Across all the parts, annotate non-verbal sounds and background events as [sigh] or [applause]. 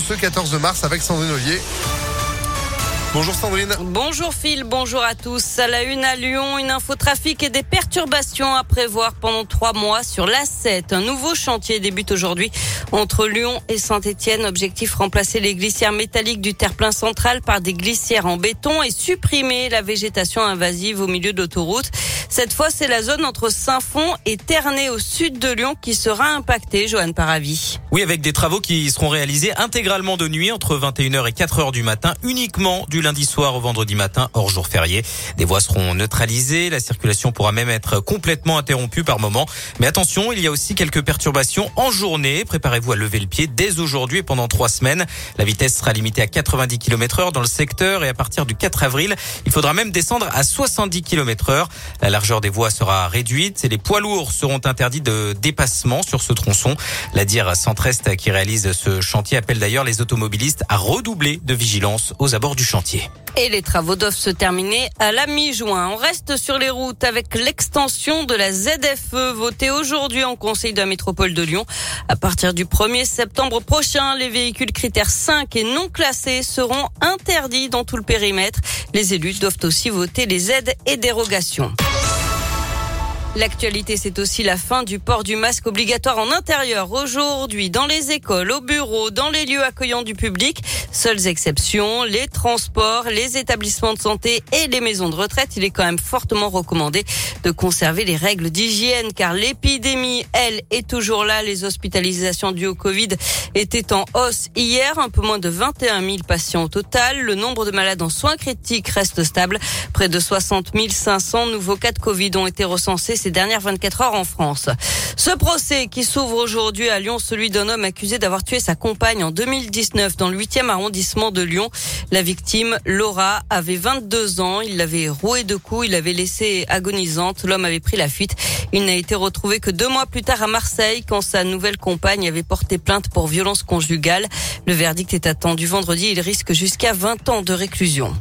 ce 14 mars avec Sandrine. Bonjour Sandrine. Bonjour Phil, bonjour à tous. À la une à Lyon, une infotrafic et des perturbations à prévoir pendant trois mois sur l'A7. Un nouveau chantier débute aujourd'hui entre Lyon et Saint-Etienne. Objectif remplacer les glissières métalliques du terre-plein central par des glissières en béton et supprimer la végétation invasive au milieu d'autoroutes. Cette fois, c'est la zone entre Saint-Fond et Ternay au sud de Lyon qui sera impactée, Johan Paravi. Oui, avec des travaux qui seront réalisés intégralement de nuit entre 21h et 4h du matin, uniquement du lundi soir au vendredi matin, hors jour férié. Des voies seront neutralisées, la circulation pourra même être complètement interrompue par moment. Mais attention, il y a aussi quelques perturbations en journée. Préparez-vous à lever le pied dès aujourd'hui et pendant trois semaines. La vitesse sera limitée à 90 km heure dans le secteur et à partir du 4 avril, il faudra même descendre à 70 km heure. La largeur des voies sera réduite et les poids lourds seront interdits de dépassement sur ce tronçon. La dire Centrest qui réalise ce chantier appelle d'ailleurs les automobilistes à redoubler de vigilance aux abords du chantier. Et les travaux doivent se terminer à la mi-juin. On reste sur les routes avec l'extension de la ZFE votée aujourd'hui en Conseil de la métropole de Lyon. À partir du 1er septembre prochain, les véhicules critères 5 et non classés seront interdits dans tout le périmètre. Les élus doivent aussi voter les aides et dérogations. L'actualité, c'est aussi la fin du port du masque obligatoire en intérieur aujourd'hui, dans les écoles, au bureau, dans les lieux accueillants du public. Seules exceptions, les transports, les établissements de santé et les maisons de retraite. Il est quand même fortement recommandé de conserver les règles d'hygiène car l'épidémie, elle, est toujours là. Les hospitalisations dues au Covid étaient en hausse hier, un peu moins de 21 000 patients au total. Le nombre de malades en soins critiques reste stable. Près de 60 500 nouveaux cas de Covid ont été recensés ces dernières 24 heures en France. Ce procès qui s'ouvre aujourd'hui à Lyon, celui d'un homme accusé d'avoir tué sa compagne en 2019 dans le 8e arrondissement de Lyon. La victime, Laura, avait 22 ans. Il l'avait roué de coups, il l'avait laissée agonisante. L'homme avait pris la fuite. Il n'a été retrouvé que deux mois plus tard à Marseille quand sa nouvelle compagne avait porté plainte pour violence conjugale. Le verdict est attendu vendredi. Il risque jusqu'à 20 ans de réclusion.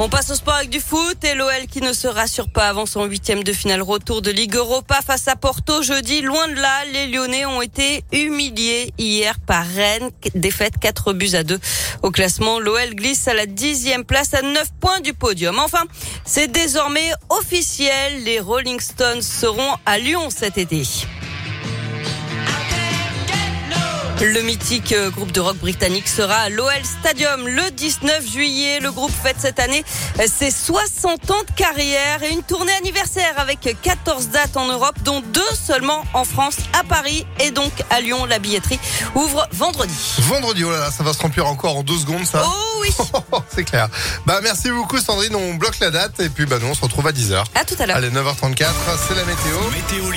On passe au sport avec du foot et l'OL qui ne se rassure pas avant son huitième de finale retour de Ligue Europa face à Porto jeudi. Loin de là, les Lyonnais ont été humiliés hier par Rennes. Défaite 4 buts à 2. Au classement, l'OL glisse à la dixième place à 9 points du podium. Enfin, c'est désormais officiel. Les Rolling Stones seront à Lyon cet été. Le mythique euh, groupe de rock britannique sera à l'OL Stadium le 19 juillet. Le groupe fête cette année euh, ses 60 ans de carrière et une tournée anniversaire avec 14 dates en Europe, dont deux seulement en France, à Paris et donc à Lyon. La billetterie ouvre vendredi. Vendredi, oh là là, ça va se remplir encore en deux secondes, ça. Oh oui. [laughs] C'est clair. Bah merci beaucoup Sandrine, on bloque la date et puis bah nous on se retrouve à 10h. À tout à l'heure. Allez, 9h34, c'est la météo. Météo